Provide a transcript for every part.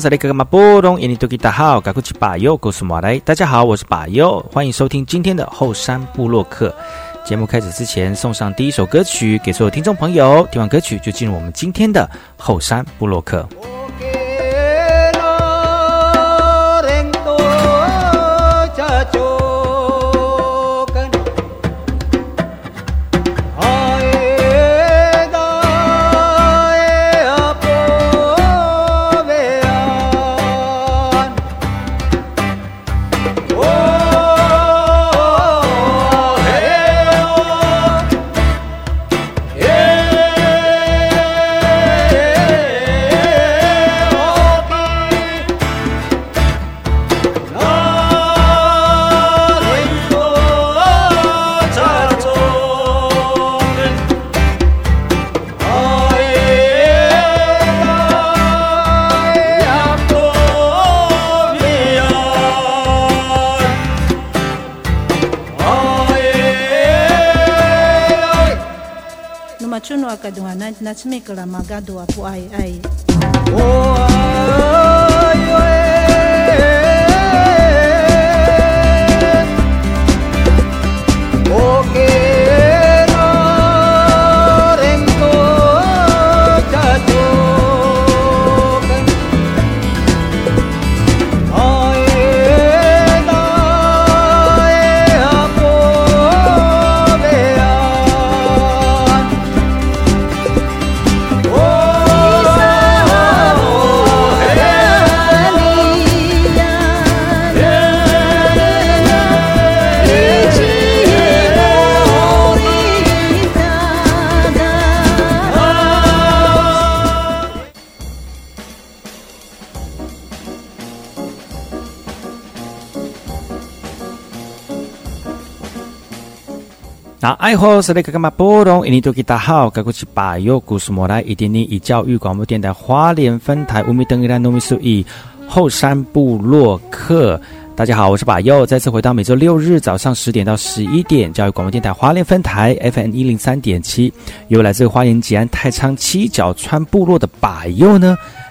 萨利格马波隆，印尼多吉达好，赶快去把右，告诉马来，大家好，我是巴尤，欢迎收听今天的后山部落客。节目开始之前，送上第一首歌曲给所有听众朋友，听完歌曲就进入我们今天的后山部落客。at na chimekala ma gadwa po ay ay 爱好是那个嘛波动？印尼多吉大好，该过去把右故事莫来，一点点以教育广播电台花莲分台乌米登伊拉糯米苏伊后山部落客。大家好，我是把右，再次回到每周六日早上十点到十一点，教育广播电台花莲分台 FM 一零三点七，由来自花莲吉安太仓七角川部落的把右呢。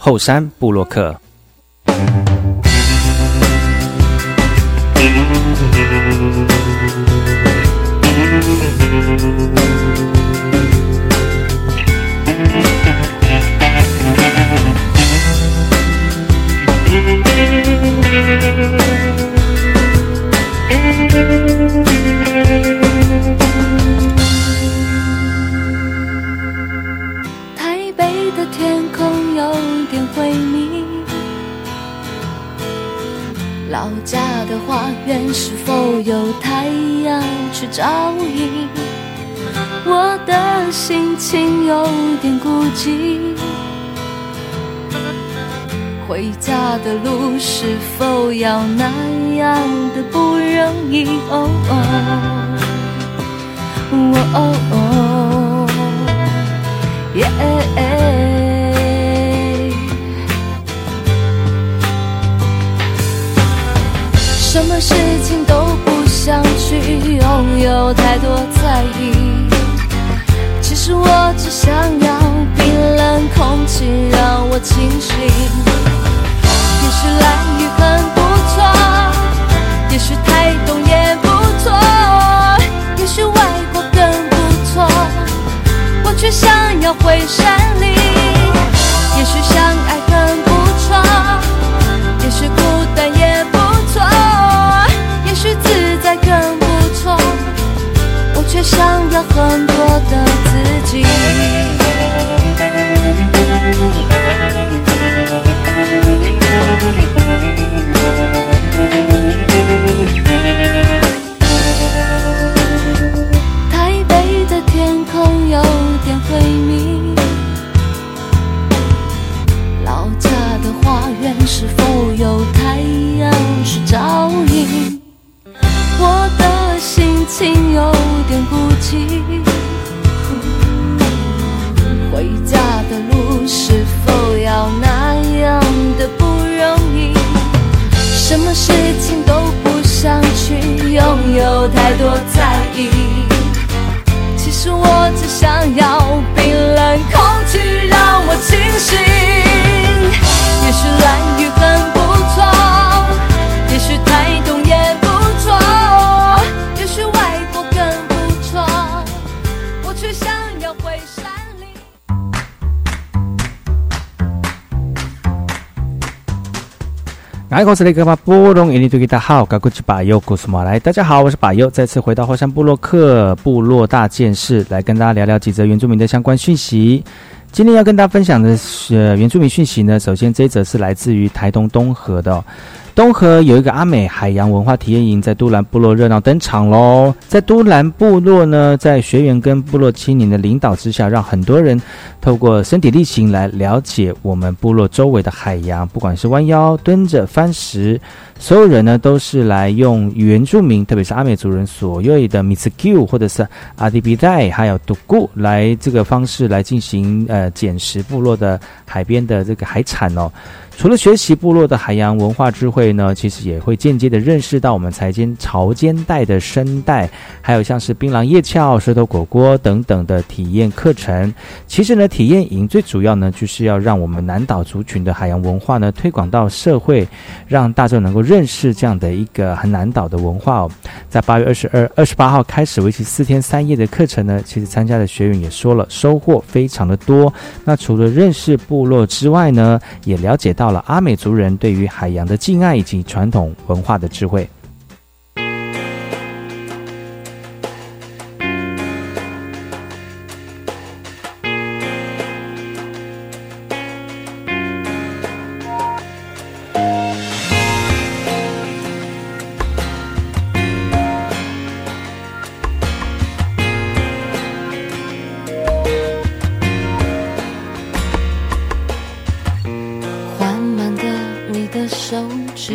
后山布洛克。老家的花园是否有太阳去照应？我的心情有点孤寂。回家的路是否要那样的不容易？哦哦哦，耶。事情都不想去拥有太多在意，其实我只想要冰冷空。气让我清醒。也许蓝雨很不错，也许台东也不错，也许外国更不错，我却想要回山里。也许相爱爱口斯雷格巴波隆印尼图吉达好，嘎古吉巴尤古斯马来，大家好，我是巴尤，再次回到火山部落克部落大件事，来跟大家聊聊几则原住民的相关讯息。今天要跟大家分享的是、原住民讯息呢，首先这一则是来自于台东东河的、东河有一个阿美海洋文化体验营在都兰部落热闹登场喽！在都兰部落呢，在学员跟部落青年的领导之下，让很多人透过身体力行来了解我们部落周围的海洋，不管是弯腰、蹲着、翻石，所有人呢都是来用原住民，特别是阿美族人所谓的 m i s k u 或者是阿迪比代，还有独孤来这个方式来进行呃捡拾部落的海边的这个海产哦。除了学习部落的海洋文化智慧呢，其实也会间接的认识到我们财间潮间带的生态，还有像是槟榔叶鞘、舌头果果等等的体验课程。其实呢，体验营最主要呢，就是要让我们南岛族群的海洋文化呢推广到社会，让大众能够认识这样的一个很南岛的文化哦。在八月二十二、二十八号开始为期四天三夜的课程呢，其实参加的学员也说了，收获非常的多。那除了认识部落之外呢，也了解到到了阿美族人对于海洋的敬爱以及传统文化的智慧。是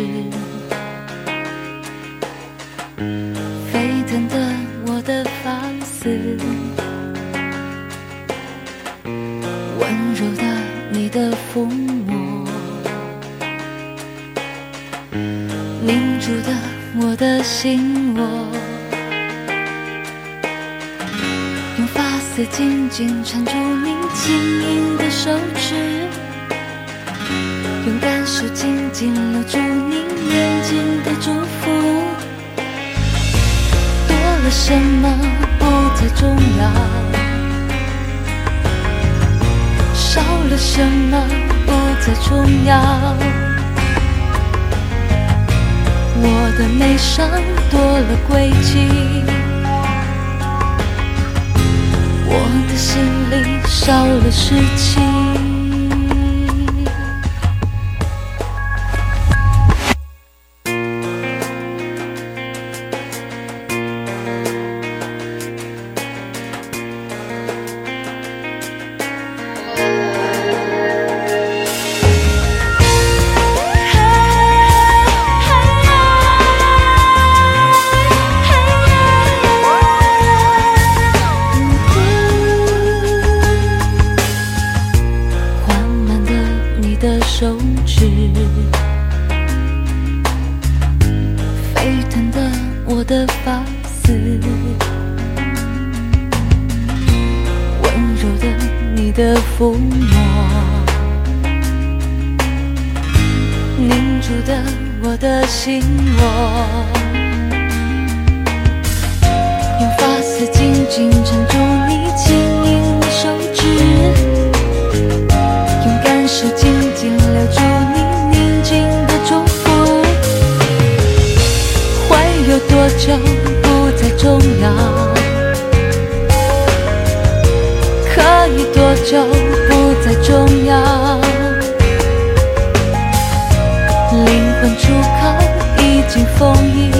上多了轨迹，我的心里少了湿气。的抚摸，凝住的我的心窝，用发丝紧紧缠住你轻盈的手指，用感受紧紧留住你宁静的祝福，会有多久？就不再重要？灵魂出口已经封印。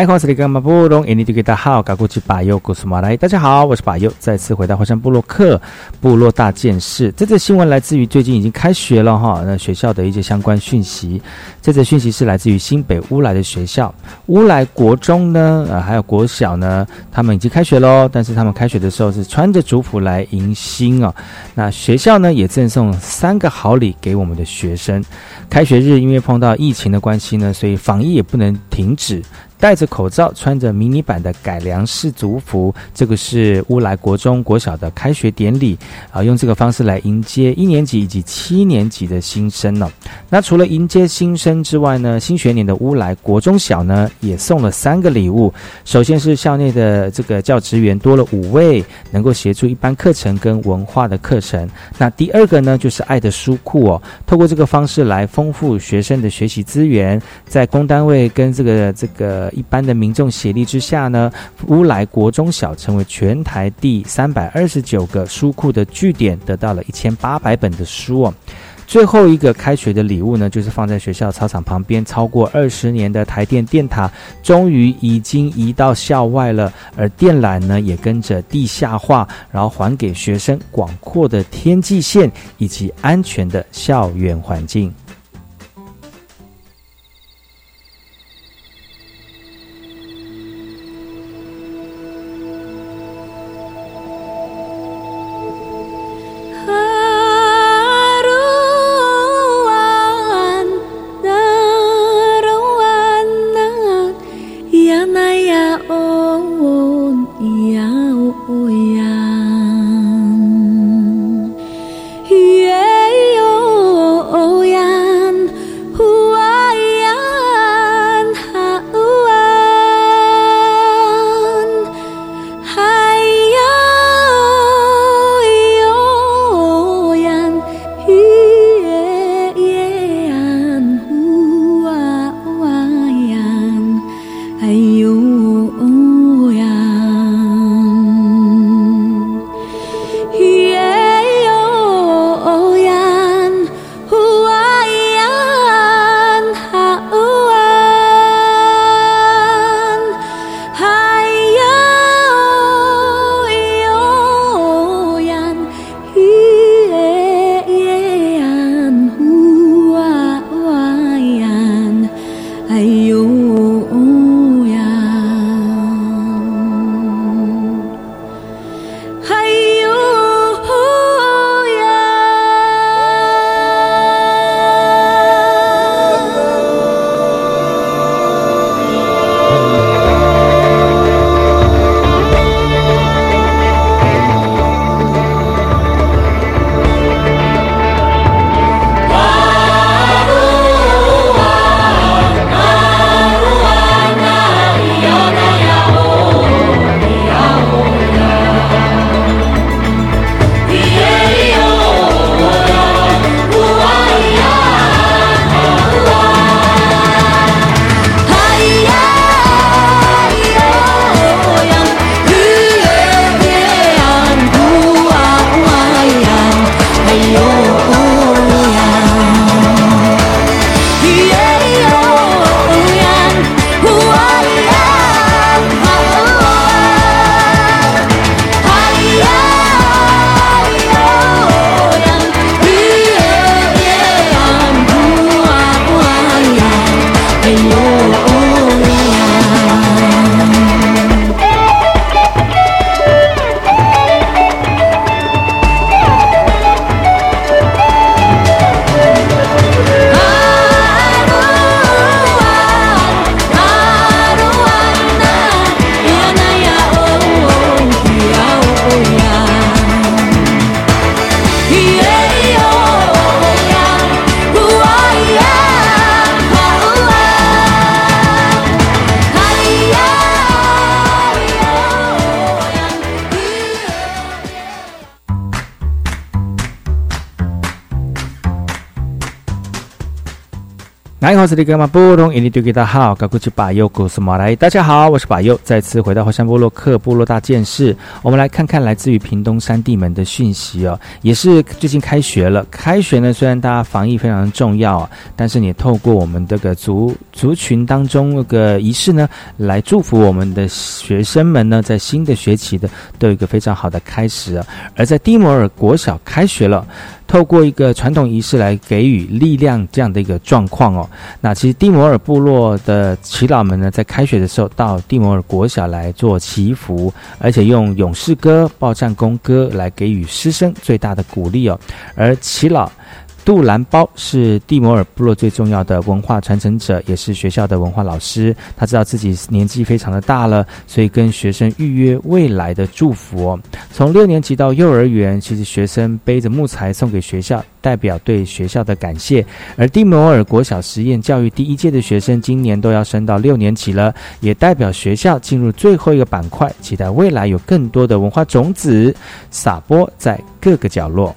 嗨，我是李干马布隆，印尼地区大号，嘎古吉巴尤古苏马来。大家好，我是巴尤，再次回到华山部落克部落大件事。这则新闻来自于最近已经开学了哈，那学校的一些相关讯息。这则讯息是来自于新北乌来的学校，乌来国中呢，呃，还有国小呢，他们已经开学喽。但是他们开学的时候是穿着族服来迎新哦。那学校呢也赠送三个好礼给我们的学生。开学日因为碰到疫情的关系呢，所以防疫也不能停止。戴着口罩，穿着迷你版的改良式族服，这个是乌来国中国小的开学典礼啊，用这个方式来迎接一年级以及七年级的新生呢。那除了迎接新生之外呢，新学年的乌来国中小呢也送了三个礼物。首先是校内的这个教职员多了五位，能够协助一般课程跟文化的课程。那第二个呢，就是爱的书库哦，透过这个方式来丰富学生的学习资源，在公单位跟这个这个。一般的民众协力之下呢，乌来国中小成为全台第三百二十九个书库的据点，得到了一千八百本的书哦。最后一个开学的礼物呢，就是放在学校操场旁边超过二十年的台电电塔，终于已经移到校外了，而电缆呢也跟着地下化，然后还给学生广阔的天际线以及安全的校园环境。好，是里格马布隆，印尼对给大家好，高古吉巴尤古斯马来，大家好，我是巴尤，再次回到火山部落克部落大件事，我们来看看来自于屏东山地门的讯息哦，也是最近开学了，开学呢虽然大家防疫非常重要啊，但是你透过我们这个族族群当中那个仪式呢，来祝福我们的学生们呢，在新的学期的都有一个非常好的开始啊，而在蒂摩尔国小开学了。透过一个传统仪式来给予力量，这样的一个状况哦。那其实蒂摩尔部落的祈祷们呢，在开学的时候到蒂摩尔国小来做祈福，而且用勇士歌、报战功歌来给予师生最大的鼓励哦。而祈老。杜兰包是蒂摩尔部落最重要的文化传承者，也是学校的文化老师。他知道自己年纪非常的大了，所以跟学生预约未来的祝福。从六年级到幼儿园，其实学生背着木材送给学校，代表对学校的感谢。而蒂摩尔国小实验教育第一届的学生，今年都要升到六年级了，也代表学校进入最后一个板块，期待未来有更多的文化种子撒播在各个角落。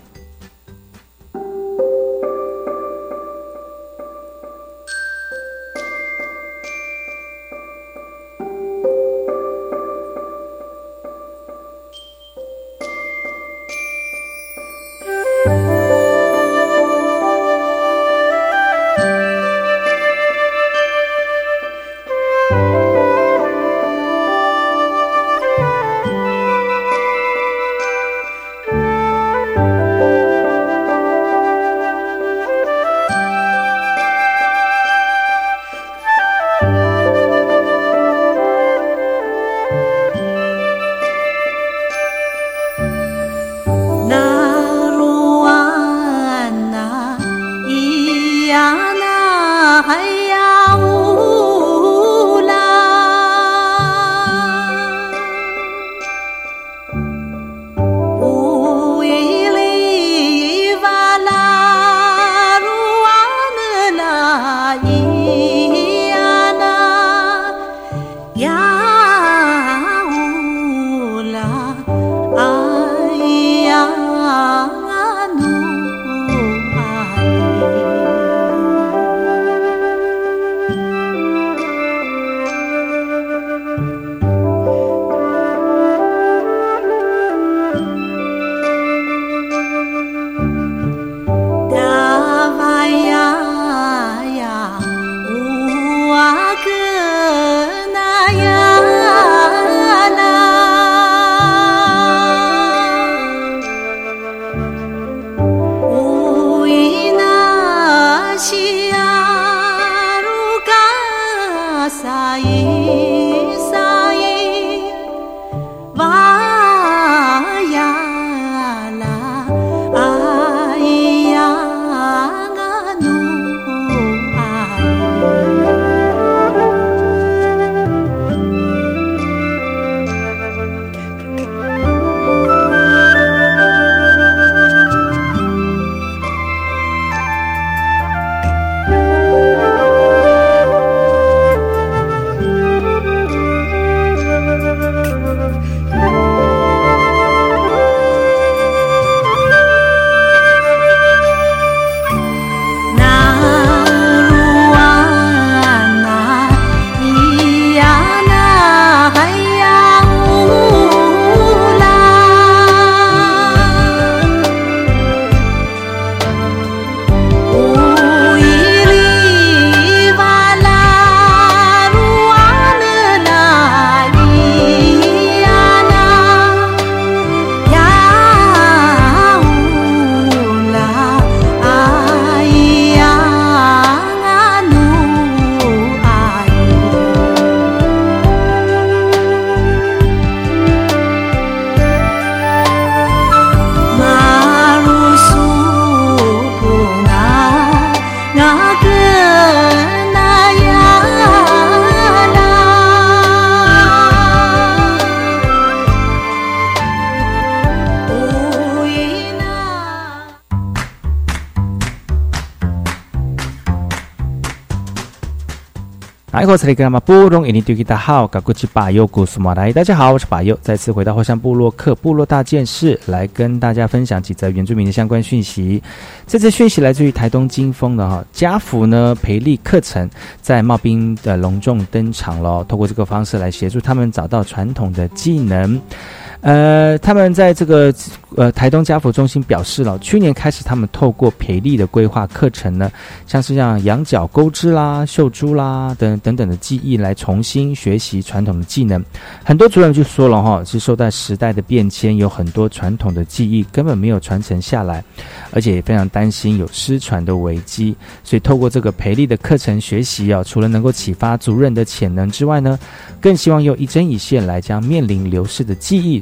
我是布隆，印尼对吉大好，噶古吉巴尤。古苏马来，大家好，我是巴尤，再次回到火山部落克部落大件事，来跟大家分享几则原住民的相关讯息。这次讯息来自于台东金峰的哈家福呢培力课程，在茂兵的隆重登场了，透过这个方式来协助他们找到传统的技能。呃，他们在这个呃台东家福中心表示了，去年开始他们透过培力的规划课程呢，像是像羊角钩织啦、绣珠啦等等等的技艺来重新学习传统的技能。很多主人就说了哈，是受到时代的变迁，有很多传统的技艺根本没有传承下来，而且也非常担心有失传的危机。所以透过这个培力的课程学习啊，除了能够启发族人的潜能之外呢，更希望用一针一线来将面临流逝的技艺。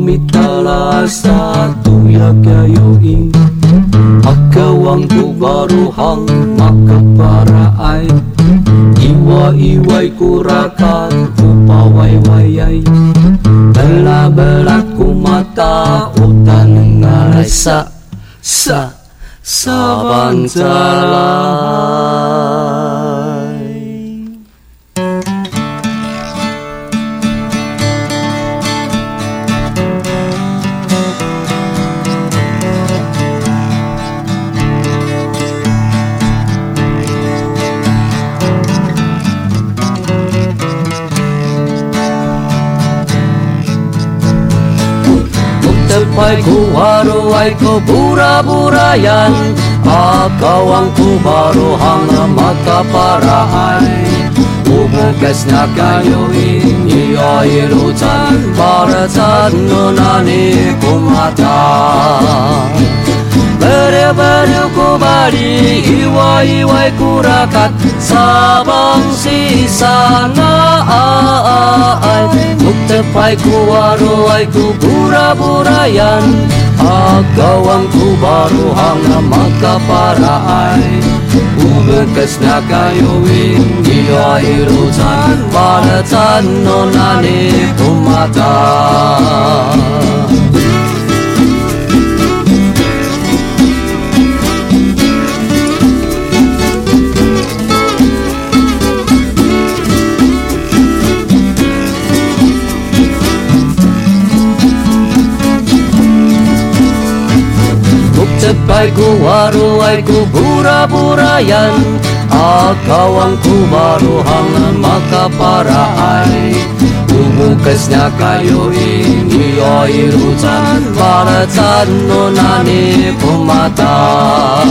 mitala satu ya kayuin Akawang tu baru hang maka para ai. Iwa iwai kurakan tu pawai wayai Bela belaku mata utan ngalai sa sa Sabang jalan damaiku haruaiku pura-purayan Ikaw mata parahai Ubu Umugas na kayo iniairutan Para sa nunani kumata Bere bereko bari iwai iwai kurakat Sabang si sana ai Mukte pai ku waru ku bura burayan Agawang ku baru hanga maka para ai Umekes na kayu ingi ai rujan Bala tan no aiku waru aiku bura-burayan Akaw ang kumaruhang makaparaan Umukas niya kayo iniyoirutan Para tanunani pumataan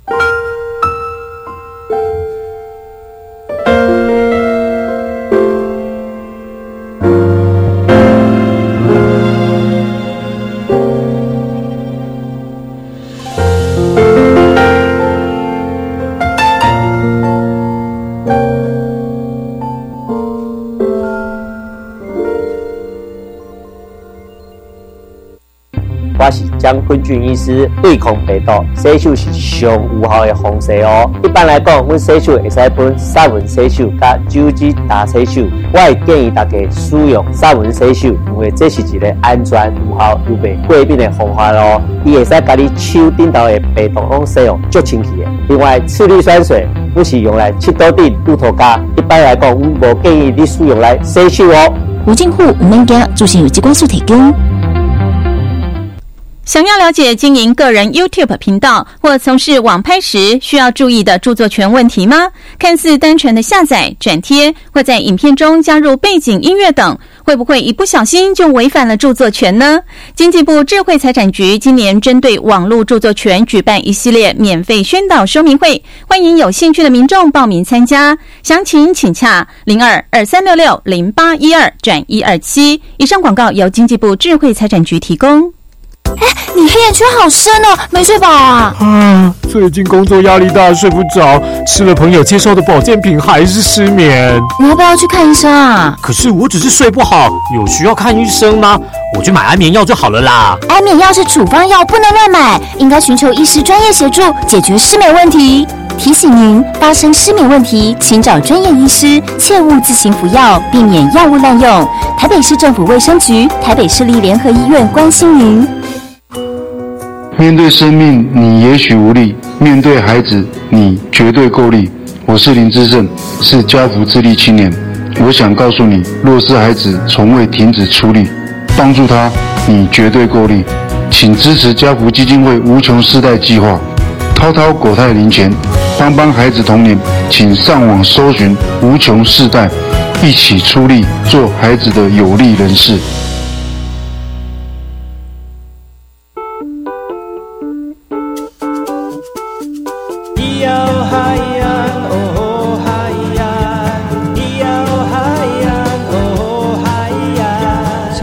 我是江坤俊医师，对抗病毒，洗手是上有效的方式哦。一般来讲，阮洗手会使分杀蚊洗手甲酒精打洗手。我会建议大家使用杀蚊洗手，因为这是一个安全、有效又袂过敏的方法哦。伊会使甲你手顶头的病毒拢洗用足清气的。另外，次氯酸水不是用来切刀顶、露头家。一般来讲，阮无建议你使用来洗手哦。无政府唔免惊，资讯由机关署提供。想要了解经营个人 YouTube 频道或从事网拍时需要注意的著作权问题吗？看似单纯的下载、转贴，或在影片中加入背景音乐等，会不会一不小心就违反了著作权呢？经济部智慧财产局今年针对网络著作权举办一系列免费宣导说明会，欢迎有兴趣的民众报名参加。详情请洽零二二三六六零八一二转一二七。以上广告由经济部智慧财产局提供。哎，你黑眼圈好深哦，没睡饱啊？啊，最近工作压力大，睡不着，吃了朋友介绍的保健品还是失眠。你要不要去看医生啊？可是我只是睡不好，有需要看医生吗？我去买安眠药就好了啦。安眠药是处方药，不能乱买，应该寻求医师专业协助，解决失眠问题。提醒您，发生失眠问题，请找专业医师，切勿自行服药，避免药物滥用。台北市政府卫生局、台北市立联合医院关心您。面对生命，你也许无力；面对孩子，你绝对够力。我是林志胜，是家福智力青年。我想告诉你，若是孩子从未停止出力，帮助他，你绝对够力。请支持家福基金会无穷世代计划，滔滔国泰零钱，帮帮孩子童年。请上网搜寻无穷世代，一起出力，做孩子的有力人士。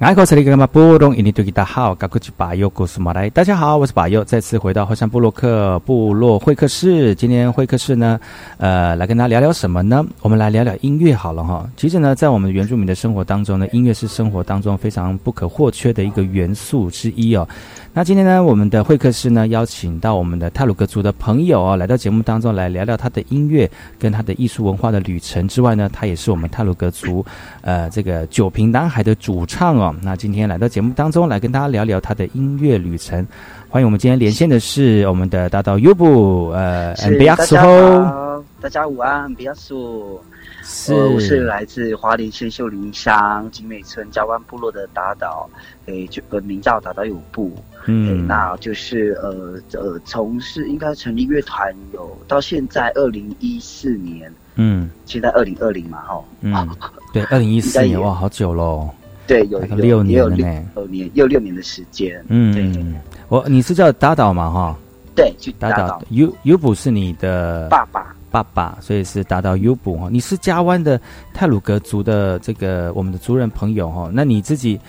爱口是那个嘛波隆印尼多吉大号，赶快去把右故事马来。大家好，我是把右，再次回到后山部落克部落会客室。今天会客室呢，呃，来跟大家聊聊什么呢？我们来聊聊音乐好了哈。其实呢，在我们原住民的生活当中呢，音乐是生活当中非常不可或缺的一个元素之一哦。那今天呢，我们的会客室呢，邀请到我们的泰鲁格族的朋友哦，来到节目当中来聊聊他的音乐跟他的艺术文化的旅程之外呢，他也是我们泰鲁格族呃这个九平男孩的主唱哦。那今天来到节目当中来跟大家聊聊他的音乐旅程。欢迎我们今天连线的是我们的大道 U 布呃是 b 亚大苏家好，大家午安，比亚苏。是呃我是来自花莲县秀林乡景美村加湾部落的打岛，诶，就呃名叫打岛有部，诶，嗯那就是呃呃从事应该成立乐团有到现在二零一四年，嗯现在二零二零嘛哈，嗯，对，二零一四年哇，好久喽。对，有六年了呢六年，有六年的时间，嗯对嗯，我你是叫打倒嘛哈？对，去打倒打岛 U U 补是你的爸爸，爸爸，所以是达到 U 补哈。你是加湾的泰鲁格族的这个我们的族人朋友哈。那你自己，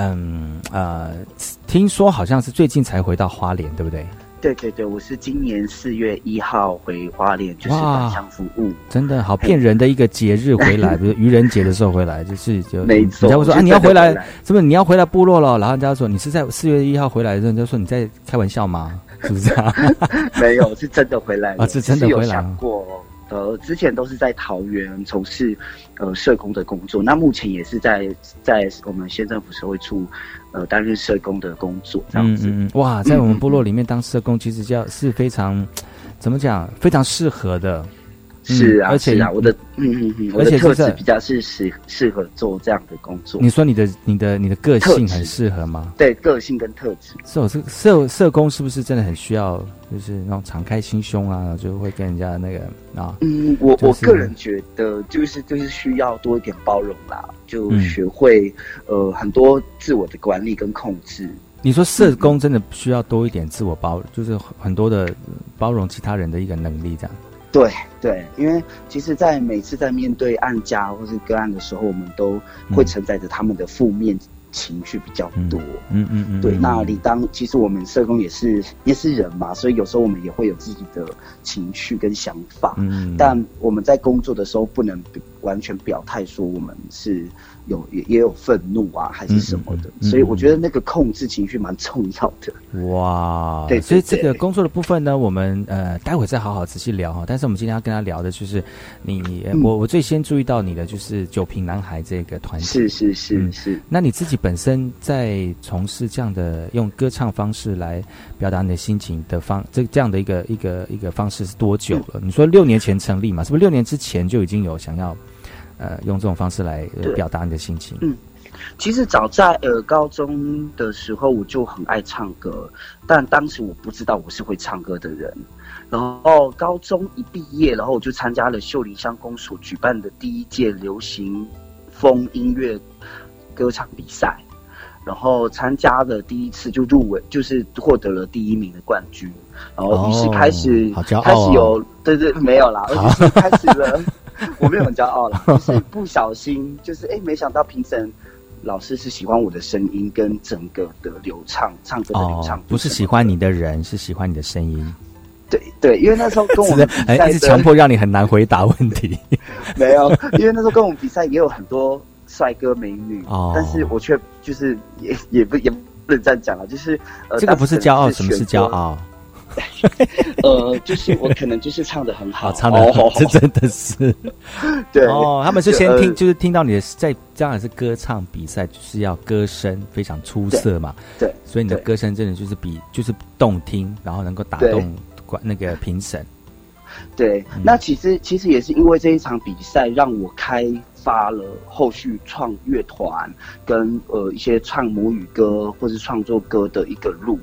嗯呃，听说好像是最近才回到花莲，对不对？对对对，我是今年四月一号回花莲，就是哇返乡服务。真的好骗人的一个节日回来，比如愚人节的时候回来，就是就没错人家会说啊你要回来是不是你要回来部落了？然后人家说你是在四月一号回来的时候，人家说你在开玩笑吗？是不是啊？没有，是真的回来了。啊是真的回来过，呃，之前都是在桃园从事呃社工的工作，那目前也是在在我们县政府社会处呃担任社工的工作，这样子。嗯嗯嗯，哇，在我们 部落里面当社工，其实叫是非常怎么讲，非常适合的。嗯是啊，而且是啊，我的嗯嗯嗯，我的特质比较是适适合做这样的工作。你说你的你的你的个性很适合吗？对个性跟特质，是，我是社社工是不是真的很需要，就是那种敞开心胸啊，就会跟人家那个啊，嗯，我、就是我个人觉得就是就是需要多一点包容啦，就嗯学会、呃很多自我的管理跟控制。你说社工真的需要多一点自我包，就是很多的包容其他人的一个能力，这样。对对，因为其实，在每次在面对案家或是个案的时候，我们都会承载着他们的负面情绪比较多。嗯嗯嗯，对，嗯那理当其实我们社工也是也是人嘛，所以有时候我们也会有自己的情绪跟想法。嗯，但我们在工作的时候不能完全表态说我们是有也也有愤怒啊，还是什么的。所以我觉得那个控制情绪蛮重要的。哇，对对所以这个工作的部分呢，我们呃待会再好好仔细聊哈。但是我们今天要跟他聊的就是你，我我最先注意到你的就是九瓶男孩这个团体。是是是嗯是，那你自己本身在从事这样的用歌唱方式来表达你的心情的方，这这样的一个一个一个方式是多久了？你说六年前成立嘛？是不是六年之前就已经有想要呃用这种方式来、呃表达你的心情？嗯其实早在呃高中的时候，我就很爱唱歌，但当时我不知道我是会唱歌的人。然后高中一毕业，然后我就参加了秀林乡公所举办的第一届流行风音乐歌唱比赛，然后参加了第一次就入围，就是获得了第一名的冠军。然后于是开始、哦好骄傲哦开始有对对没有啦，而且是开始了，我没有很骄傲啦，就是不小心就是哎，没想到评审。老师是喜欢我的声音跟整个的流畅，唱歌的流畅不是喜欢你的人，是喜欢你的声音。对对，因为那时候跟我们比哎，赛的一直强迫让你很难回答问题。没有，因为那时候跟我们比赛也有很多帅哥美女，哦但是我却就是也也不也不能这样讲了，就是呃，这个不是骄傲，什么是？骄傲？呃，就是我可能就是唱的很好，好，唱的好这真的是。对哦，他们是先呃听，就是听到你的在当然是歌唱比赛，就是要歌声非常出色嘛。对，所以你的歌声真的就是比就是动听，然后能够打动观那个评审。对，嗯那其实其实也是因为这一场比赛，让我开发了后续创乐团跟呃一些唱母语歌或是创作歌的一个路。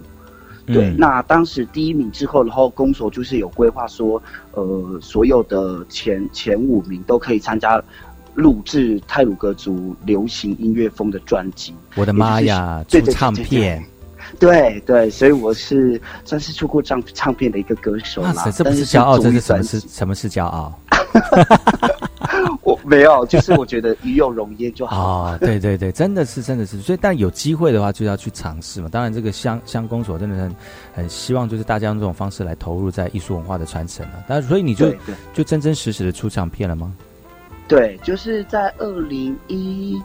对，嗯那当时第一名之后，然后公所就是有规划说，呃，所有的前前五名都可以参加录制泰鲁格族流行音乐风的专辑。我的妈呀，出唱片！对 对，所以我是算是出过唱唱片的一个歌手啦，。这是骄傲，独这是什么是什么是骄傲？我没有，就是我觉得鱼有荣焉就好。哦，对对对，真的是真的是，所以但有机会的话就要去尝试嘛。当然，这个乡乡公所真的很很希望就是大家用这种方式来投入在艺术文化的传承啊。但所以你就就真真实实的出唱片了吗？对，就是在二零一，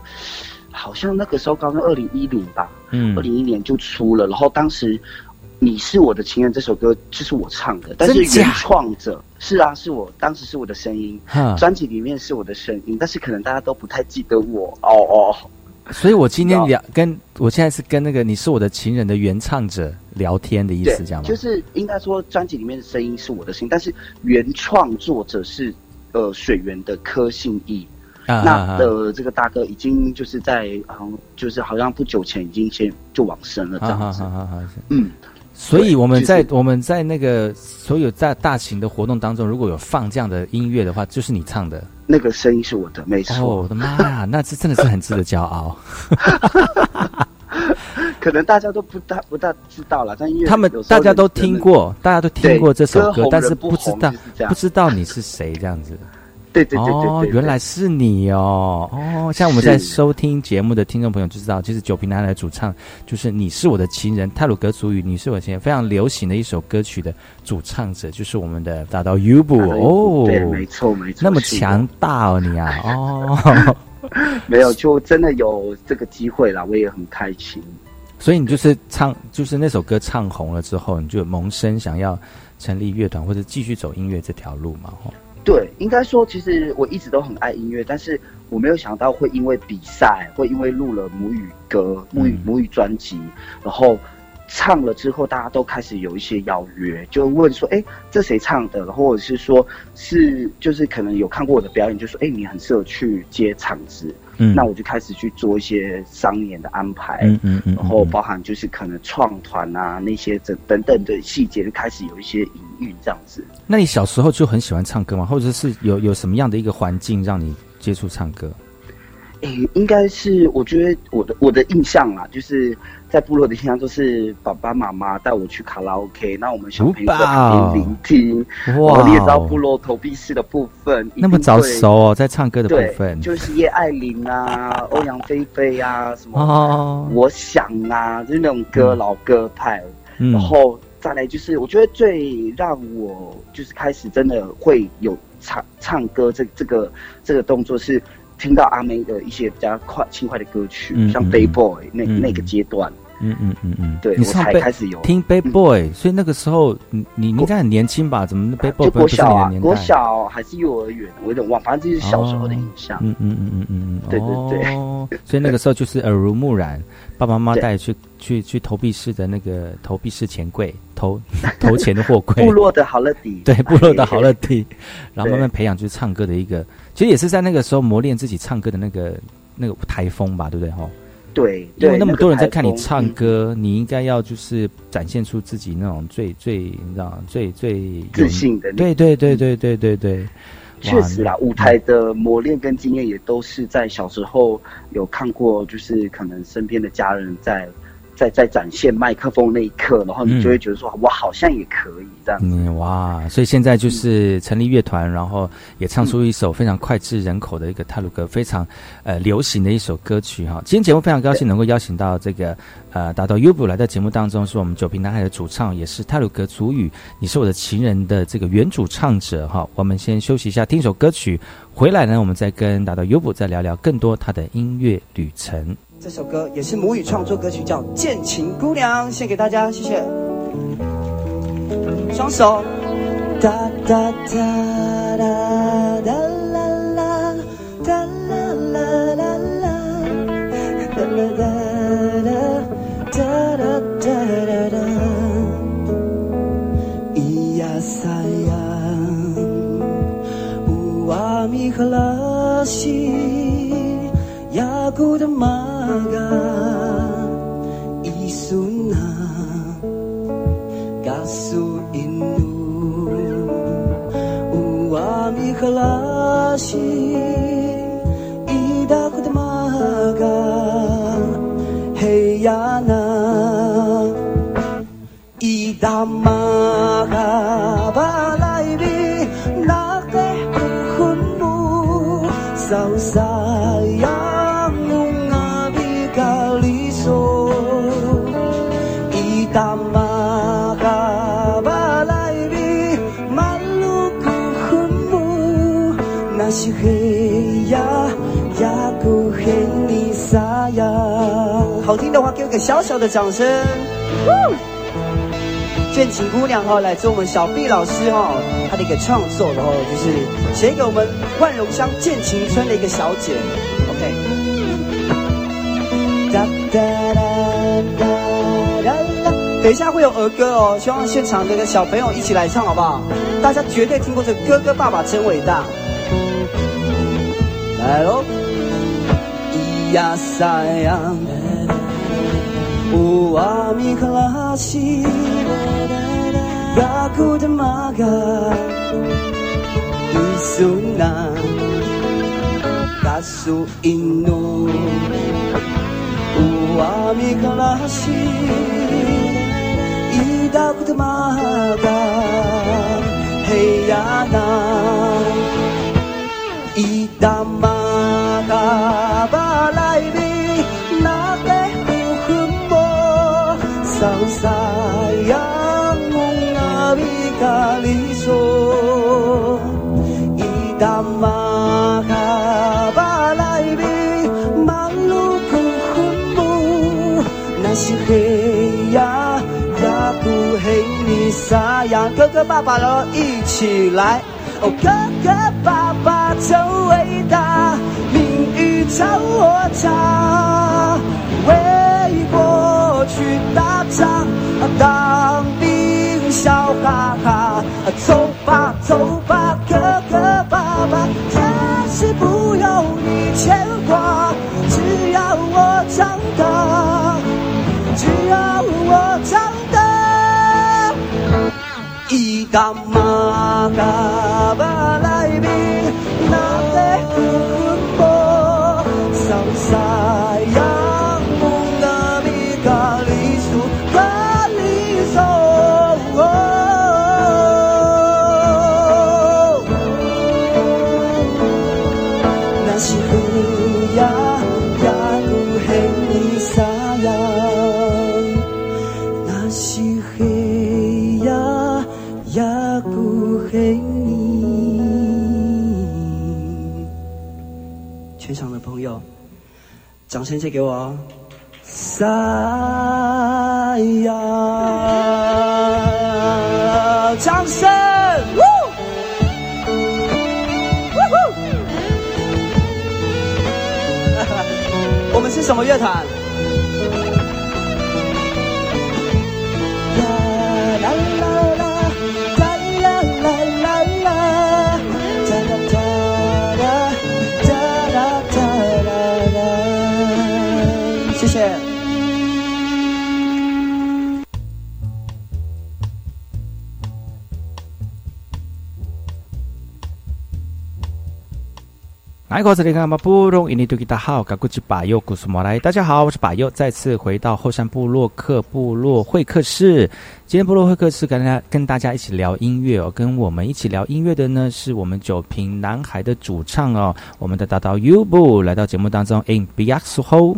好像那个时候刚刚二零一零吧，嗯二零一年就出了。然后当时《你是我的情人》这首歌就是我唱的，但是原创者是啊，是我当时是我的声音，专辑里面是我的声音，但是可能大家都不太记得我哦哦。所以我今天聊跟我现在是跟那个你是我的情人的原唱者聊天的意思，这样吗？就是应该说专辑里面的声音是我的声音，但是原创作者是呃水源的柯信义。那啊啊啊呃，这个大哥已经就是在嗯，就是好像不久前已经先就往生了这好好样子。好好好。嗯，所以我们在、我们在那个所有在大型的活动当中，如果有放这样的音乐的话，就是你唱的。那个声音是我的，没哦，错。我的妈呀，那这真的是很值得骄傲。可能大家都不大不大知道了，但因为他们大家都听过，大家都听过这首歌歌，但是不不知道 不知道你是谁这样子。对对对对哦，对对原来是你哦哦！像我们在收听节目的听众朋友就知道，其实九平男孩的主唱就是《你是我的情人》泰鲁格族语《你是我的情人》非常流行的一首歌曲的主唱者，就是我们的大刀 Ubu 哦。对，没错没错，那么强大哦，你啊哦。没有，就真的有这个机会啦，我也很开心。所以你就是唱，就是那首歌唱红了之后，你就萌生想要成立乐团或者继续走音乐这条路嘛？哦，对，应该说，其实我一直都很爱音乐，但是我没有想到会因为比赛，会因为录了母语歌、母语、嗯母语专辑，然后唱了之后，大家都开始有一些邀约，就问说，哎，这谁唱的？或者是说，是就是可能有看过我的表演，就说，哎，你很适合去接场子。嗯那我就开始去做一些商演的安排，嗯嗯嗯，然后包含就是可能创团啊那些等等等的细节，就开始有一些隐喻这样子。那你小时候就很喜欢唱歌吗？或者是有有什么样的一个环境让你接触唱歌？诶，应该是我觉得我的我的印象啊，就是在部落的印象就是爸爸妈妈带我去卡拉 OK，那我们小朋友在旁边聆听。哇。你也知道部落投币式的部分，那么早熟哦，在唱歌的部对，分，就是叶爱玲啊、欧阳菲菲啊，什么哦，我想啊，就是那种歌、嗯。老歌派。嗯。然后再来就是，我觉得最让我就是开始真的会有唱唱歌这这个这个动作是听到阿妹的一些比较快轻快的歌曲，像嗯嗯。Bay Boy 那、嗯。那个阶段，嗯嗯嗯嗯，对我你才开始有。听 Bad Boy，、所以那个时候你你你应该很年轻吧？怎么 Bad Boy 就不是国小啊，国你的年代？小还是幼儿园，我有点忘，反正就是小时候的印象。嗯嗯嗯嗯嗯嗯，对对对。哦，所以那个时候就是耳濡目染，爸爸妈妈带去去去投币式的那个投币式钱柜，投 投钱的货柜，部落的好乐迪，对部落的好乐迪，然后慢慢培养就是唱歌的一个，其实也是在那个时候磨练自己唱歌的那个那个台风吧，对不对？哈？对，因为那么多人在看你唱嗯。歌，你应该要就是展现出自己那种最最你知道最最自信的那对对对对对对对，确实啦，舞台的磨练跟经验也都是在小时候有看过，就是可能身边的家人在在在展现麦克风那一刻，然后你就会觉得说，我好像也可以这样。嗯哇，所以现在就是成立乐团，然后也唱出一首非常脍炙人口的一个泰鲁格非常呃流行的一首歌曲哈。今天节目非常高兴能够邀请到这个呃达到 Ubu 来到节目当中，是我们九平男孩的主唱，也是泰鲁格族语《你是我的情人》的这个原主唱者哈。我们先休息一下，听一首歌曲，回来呢我们再跟达到 Ubu 再聊聊更多他的音乐旅程。这首歌也是母语创作歌曲，叫《剑琴姑娘》，献给大家，谢谢。双手，哒哒哒哒哒啦啦，哒啦啦啦啦，哒啦哒哒哒哒哒哒哒，咿呀撒呀，乌瓦米赫拉西。Yaku de maga God. 个小小的掌声。剑琴姑娘哈，来自我们小毕老师哈，她的一个创作，然后就是写给我们万荣乡剑琴村的一个小姐。OK。哒哒哒哒等一下会有儿歌哦，希望现场这个小朋友一起来唱好不好？大家绝对听过这个《哥哥爸爸真伟大》。来喽，咿呀撒呀。大網からし楽玉が isung na kaso ino uami kalasi idakut maga heyana idamaga balay ni sayang 哥哥爸爸了，一起来。哦，哥哥爸爸真伟大，命运找我查，为国去打仗，当兵笑哈哈。走吧走吧，哥哥爸爸，暂时不用你牵 Kama kabalay bin na te kukunpo samsara 掌声借给我哦。沙呀，掌声！我们是什么乐团？来，我这里看嘛，不容易，你对大家好，我是巴佑，古苏莫来。大家好，我是巴佑，再次回到后山部落克部落会客室。今天部落会客室跟大家跟大家一起聊音乐哦，跟我们一起聊音乐的呢，是我们九平男孩的主唱哦，我们的大刀 U 部来到节目当中，In b i a s h o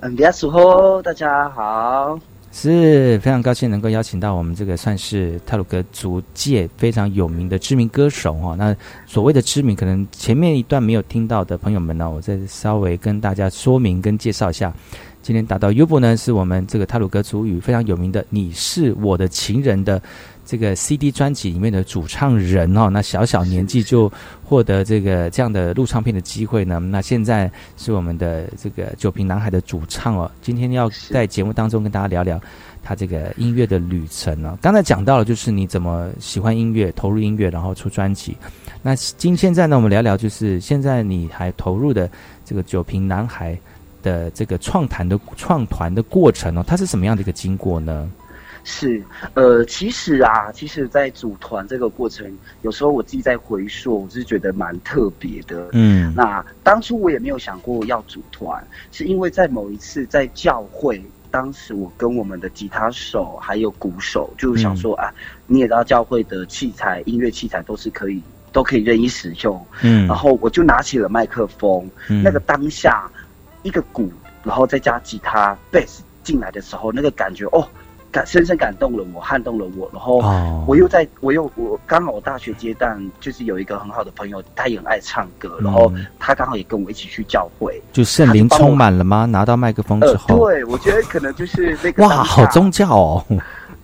嗯 b i a s h o 大家好。是非常高兴能够邀请到我们这个算是泰鲁格族界非常有名的知名歌手哈。那所谓的知名，可能前面一段没有听到的朋友们呢，我再稍微跟大家说明跟介绍一下。今天打到 U 部呢，是我们这个泰鲁格族语非常有名的《你是我的情人》的。这个 CD 专辑里面的主唱人哦，那小小年纪就获得这个这样的录唱片的机会呢。那现在是我们的这个九平男孩的主唱哦。今天要在节目当中跟大家聊聊他这个音乐的旅程哦。刚才讲到了，就是你怎么喜欢音乐，投入音乐，然后出专辑。那今现在呢，我们聊聊就是现在你还投入的这个九平男孩的这个创团的创团的过程哦，它是什么样的一个经过呢？是，呃，其实啊，其实，在组团这个过程，有时候我自己在回溯，我是觉得蛮特别的。嗯，那当初我也没有想过要组团，是因为在某一次在教会，当时我跟我们的吉他手还有鼓手，就想说啊，你也知道教会的器材，音乐器材都是可以都可以任意使用。嗯，然后我就拿起了麦克风，那个当下一个鼓，然后再加吉他、贝斯进来的时候，那个感觉哦。感深深感动了我，撼动了我，然后我又在，我又我刚好我大学阶段就是有一个很好的朋友，他也很爱唱歌，然后他刚好也跟我一起去教会，就圣灵充满了吗？拿到麦克风之后，对，我觉得可能就是那个哇，好宗教哦，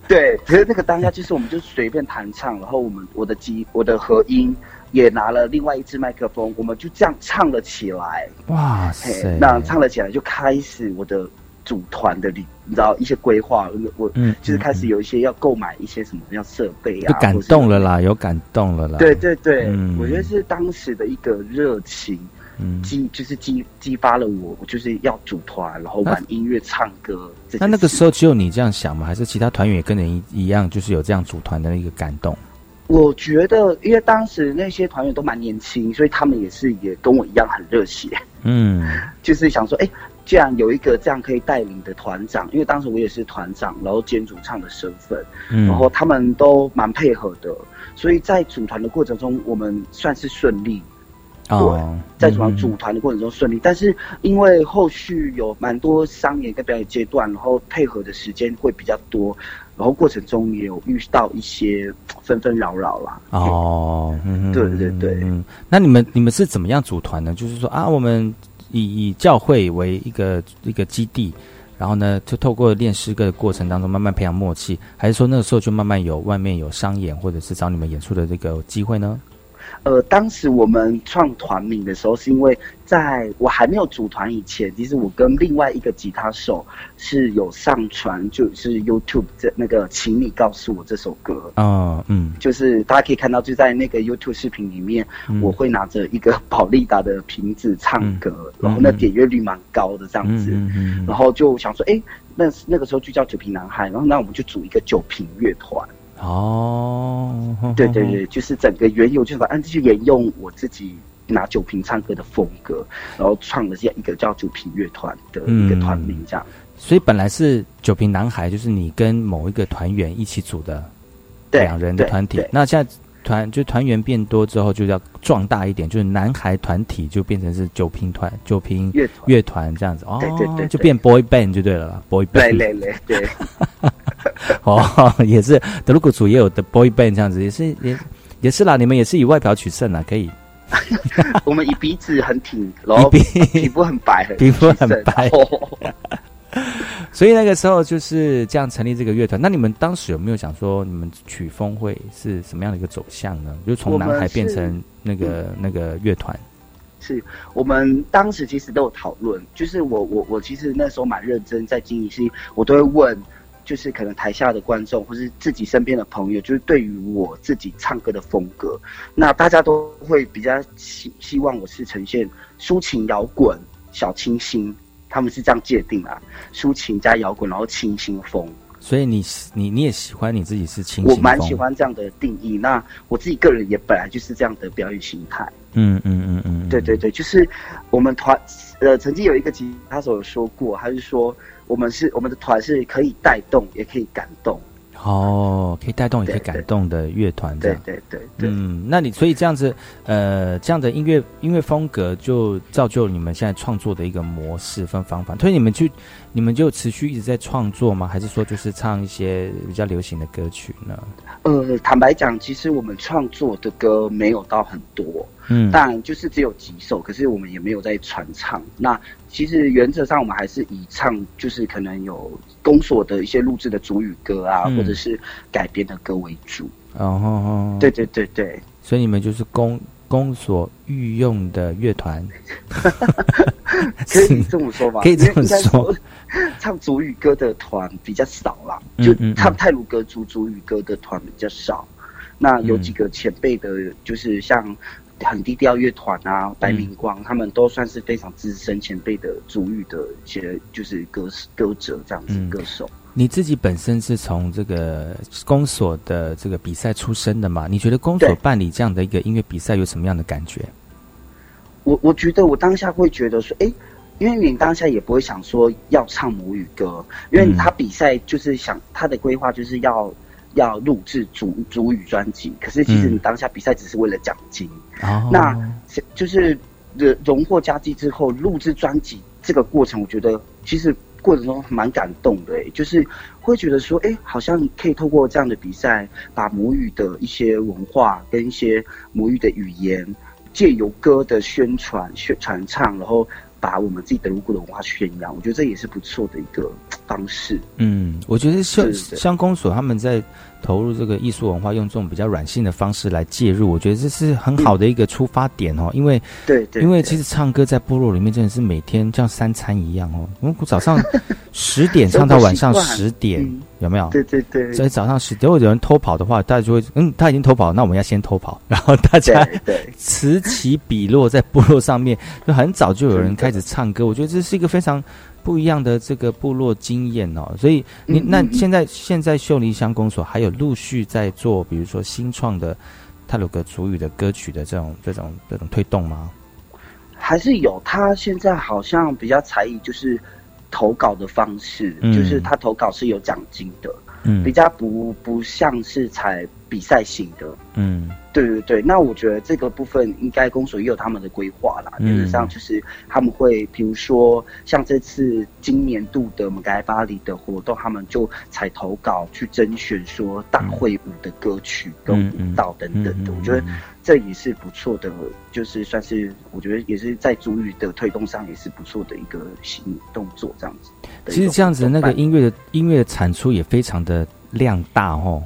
对，可是那个当下就是我们就随便弹唱，然后我们我的机我的和音也拿了另外一支麦克风，我们就这样唱了起来，哇塞，那唱了起来就开始我的。组团的你，你知道一些规划，我嗯，就是开始有一些要购买一些什么样设备啊，就感动了啦，有感动了啦。对对对，我觉得是当时的一个热情，激就是激激发了我，就是要组团，然后玩音乐、唱歌。那那个时候只有你这样想吗？还是其他团员也跟你一样，就是有这样组团的一个感动？我觉得，因为当时那些团员都蛮年轻，所以他们也是也跟我一样很热血。嗯，就是想说，哎。既然有一个这样可以带领的团长，因为当时我也是团长，然后兼主唱的身份，然后他们都蛮配合的，所以在组团的过程中，我们算是顺利。哦，在组团组团的过程中顺利，但是因为后续有蛮多商演跟表演阶段，然后配合的时间会比较多，然后过程中也有遇到一些纷纷扰扰啦。哦，对对对，那你们你们是怎么样组团呢？就是说啊，我们。以以教会为一个一个基地，然后呢，就透过练诗歌的过程当中慢慢培养默契，还是说那个时候就慢慢有外面有商演或者是找你们演出的这个机会呢？呃，当时我们创团名的时候，是因为在我还没有组团以前，其实我跟另外一个吉他手是有上传，就是 YouTube 这那个，请你告诉我这首歌啊，嗯，就是大家可以看到，就在那个 YouTube 视频里面，我会拿着一个宝利达的瓶子唱歌，然后那点阅率蛮高的这样子，然后就想说，哎，那那个时候就叫九瓶男孩，然后那我们就组一个九瓶乐团。哦，对对对，就是整个原有就是按继续沿用我自己拿酒瓶唱歌的风格，然后创了这样一个叫酒瓶乐团的一个团名，这样。所以本来是酒瓶男孩，就是你跟某一个团员一起组的两人的团体。那现在团就团员变多之后，就要壮大一点，就是男孩团体就变成是九拼团、九拼乐乐团这样子。哦，对对对，就变 boy band 就对了，boy band。对对对对。哦，也是德鲁古族也有的 boy band 这样子，也是也也是啦。你们也是以外表取胜啦，可以 我们以鼻子很挺，然后皮肤很白，皮肤很白哦 所以那个时候就是这样成立这个乐团。那你们当时有没有想说，你们曲风会是什么样的一个走向呢？就从男孩变成那个那个乐团。是我们当时其实都有讨论，就是我我我其实那时候蛮认真在经营，是我都会问，就是可能台下的观众或是自己身边的朋友，就是对于我自己唱歌的风格，那大家都会比较希希望我是呈现抒情摇滚、小清新，他们是这样界定啊，抒情加摇滚，然后清新风。所以你你你也喜欢你自己是清新风？我蛮喜。欢这样的定义。那我自己个人也本来就是这样的表演形态。嗯嗯嗯嗯，对对对，就是我们团呃，曾经有一个吉他手有说过，他是说我们是我们的团是可以带动，也可以感动。哦，可以带动也可以对对感动的乐团，这对样。对对对，嗯，那你所以这样子，呃，这样的音乐音乐风格就造就你们现在创作的一个模式跟方法。所以你们去，你们就持续一直在创作吗？还是说就是唱一些比较流行的歌曲呢？呃，坦白讲，其实我们创作的歌没有到很多，嗯当然就是只有几首，可是我们也没有在传唱。那其实原则上我们还是以唱，就是可能有公所的一些录制的主语歌啊，嗯或者是改编的歌为主。哦对对对对，所以你们就是公公所御用的乐团，可以这么说吧？可以这么说。唱主语歌的团比较少啦，嗯嗯嗯就唱泰鲁格族主语歌的团比较少。那有嗯几个前辈的，就是像很低调乐团啊，白明光，他们都算是非常资深前辈的主语的一些就是歌歌者这样子嗯歌手。你自己本身是从这个公所的这个比赛出身的嘛？你觉得公所对办理这样的一个音乐比赛有什么样的感觉？我我觉得我当下会觉得说，哎、因为你当下也不会想说要唱母语歌，因为嗯他比赛就是想他的规划就是要要录制主主语专辑，可是其实嗯你当下比赛只是为了奖金，哦，那就是呃荣获佳绩之后录制专辑这个过程，我觉得其实过程中蛮感动的、诶，就是会觉得说，哎、好像可以透过这样的比赛，把母语的一些文化跟一些母语的语言，借由歌的宣传、宣传唱，然后把我们自己的如古的文化宣扬，我觉得这也是不错的一个方式。嗯，我觉得像像公所他们在投入这个艺术文化，用这种比较软性的方式来介入，我觉得这是很好的一个出发点哦。因为对因为其实唱歌在部落里面真的是每天像三餐一样哦，我们早上 十点唱到晚上十点，嗯有没有？对对对，所以早上十点，如果有人偷跑的话，大家就会嗯，他已经偷跑，那我们要先偷跑，然后大家此起彼落，在部落上面，就很早就有人开始唱歌。我觉得这是一个非常不一样的这个部落经验哦。所以你那现在现在秀梨乡公所还有陆续在做，比如说新创的泰鲁格族语的歌曲的这种这种这种推动吗？还是有，他现在好像比较才艺就是投稿的方式，嗯就是他投稿是有奖金的，嗯比较不不像是采比赛型的。嗯对对对，那我觉得这个部分应该公所也有他们的规划啦。嗯原则上就是他们会，比如说像这次今年度的我们该巴黎的活动，他们就采投稿去甄选说大会舞的歌曲跟舞蹈等等的。嗯嗯嗯我觉得这也是不错的，就是算是我觉得也是在主语的推动上也是不错的一个行动作，这样子。其实这样子，那个音乐的音乐的产出也非常的量大哦。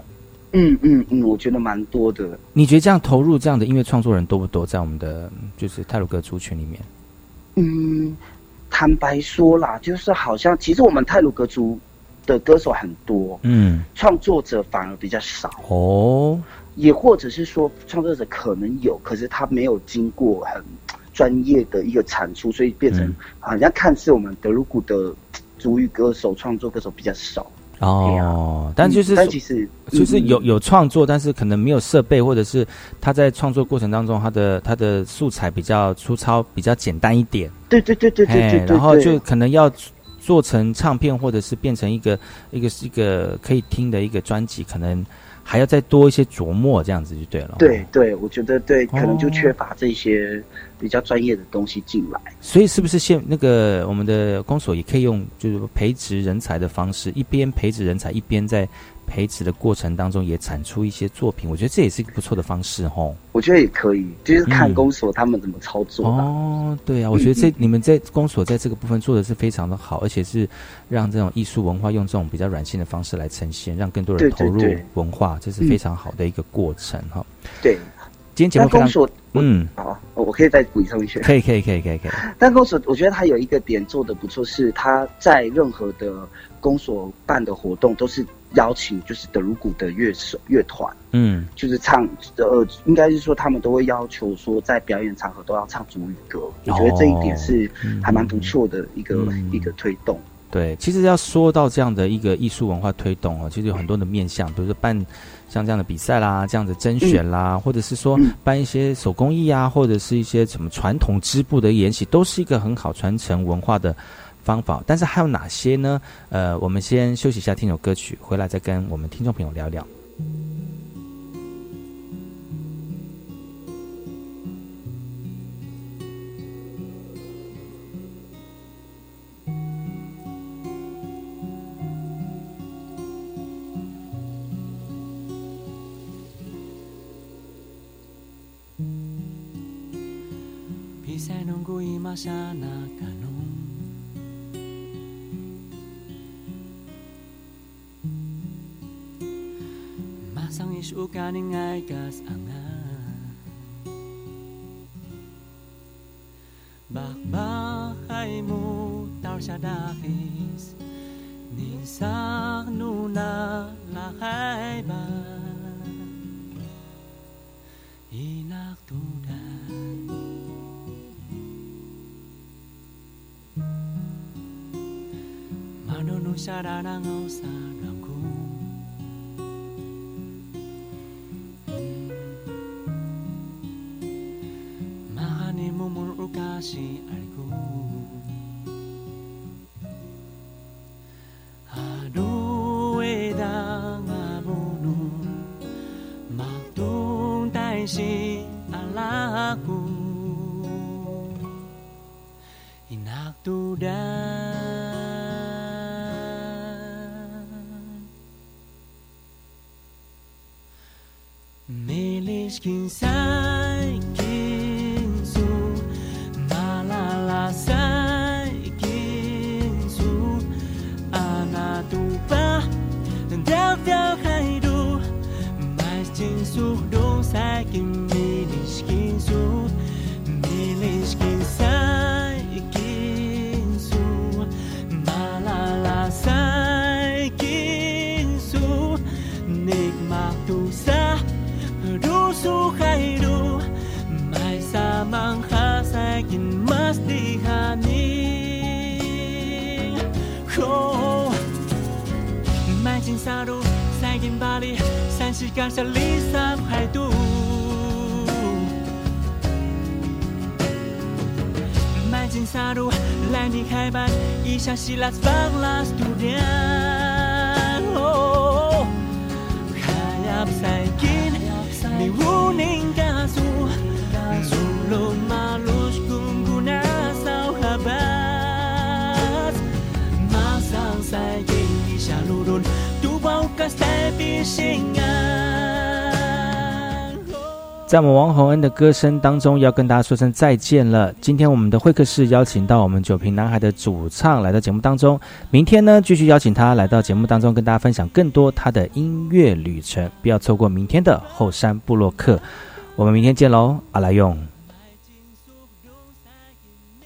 嗯嗯嗯，我觉得蛮多的。你觉得这样投入这样的音乐创作人多不多？在我们的就是泰鲁格族群里面？嗯，坦白说啦，就是好像其实我们泰鲁格族的歌手很多，嗯，创作者反而比较少，哦，也或者是说创作者可能有，可是他没有经过很专业的一个产出，所以变成嗯好像看似我们德鲁古的族语歌手、创作歌手比较少。哦，但就是嗯但其实就是有嗯有创作，但是可能没有设备，或者是他在创作过程当中，他的他的素材比较粗糙，比较简单一点。对对对对对对然后就可能要做成唱片，或者是变成一个一个一个可以听的一个专辑，可能还要再多一些琢磨，这样子就对了。对对，我觉得对，可能就哦缺乏这些比较专业的东西进来。所以是不是现那个我们的公所也可以用就是培植人才的方式，一边培植人才，一边在培植的过程当中也产出一些作品？我觉得这也是一个不错的方式吼。我觉得也可以，就是看公所他们怎么操作。哦，对啊，我觉得这你们在公所在这个部分做的是非常的好，而且是让这种艺术文化用这种比较软性的方式来呈现，让更多人投入文化，这是非常好的一个过程哈。对。今天节目公所，嗯，好，我可以再补充一些。可以，可以，可以，可以，可以。但公所，我觉得他有一个点做的不错，是他在任何的公所办的活动，都是邀请就是德鲁古的乐手乐团，嗯，就是唱，呃，应该是说他们都会要求说，在表演场合都要唱主语歌。我觉得这一点是还蛮不错的一个一个推动。对，其实要说到这样的一个艺术文化推动啊，其实有很多的面向，比如说办。像这样的比赛啦，这样的甄选啦，或者是说办一些手工艺啊，或者是一些什么传统织布的演习，都是一个很好传承文化的方法。但是还有哪些呢？呃，我们先休息一下，听首歌曲，回来再跟我们听众朋友聊聊。aning ay kas ang Değişkin sanki 巴黎，三西干沙里三海都。迈进萨鲁，兰你开班，一莎希腊斯芳拉斯杜。哦，卡亚布塞金，你乌宁加速，苏鲁。在我们王洪恩的歌声当中，要跟大家说声再见了。今天我们的会客室邀请到我们九平男孩的主唱来到节目当中，明天呢继续邀请他来到节目当中，跟大家分享更多他的音乐旅程。不要错过明天的后山部落客，我们明天见喽，阿来用。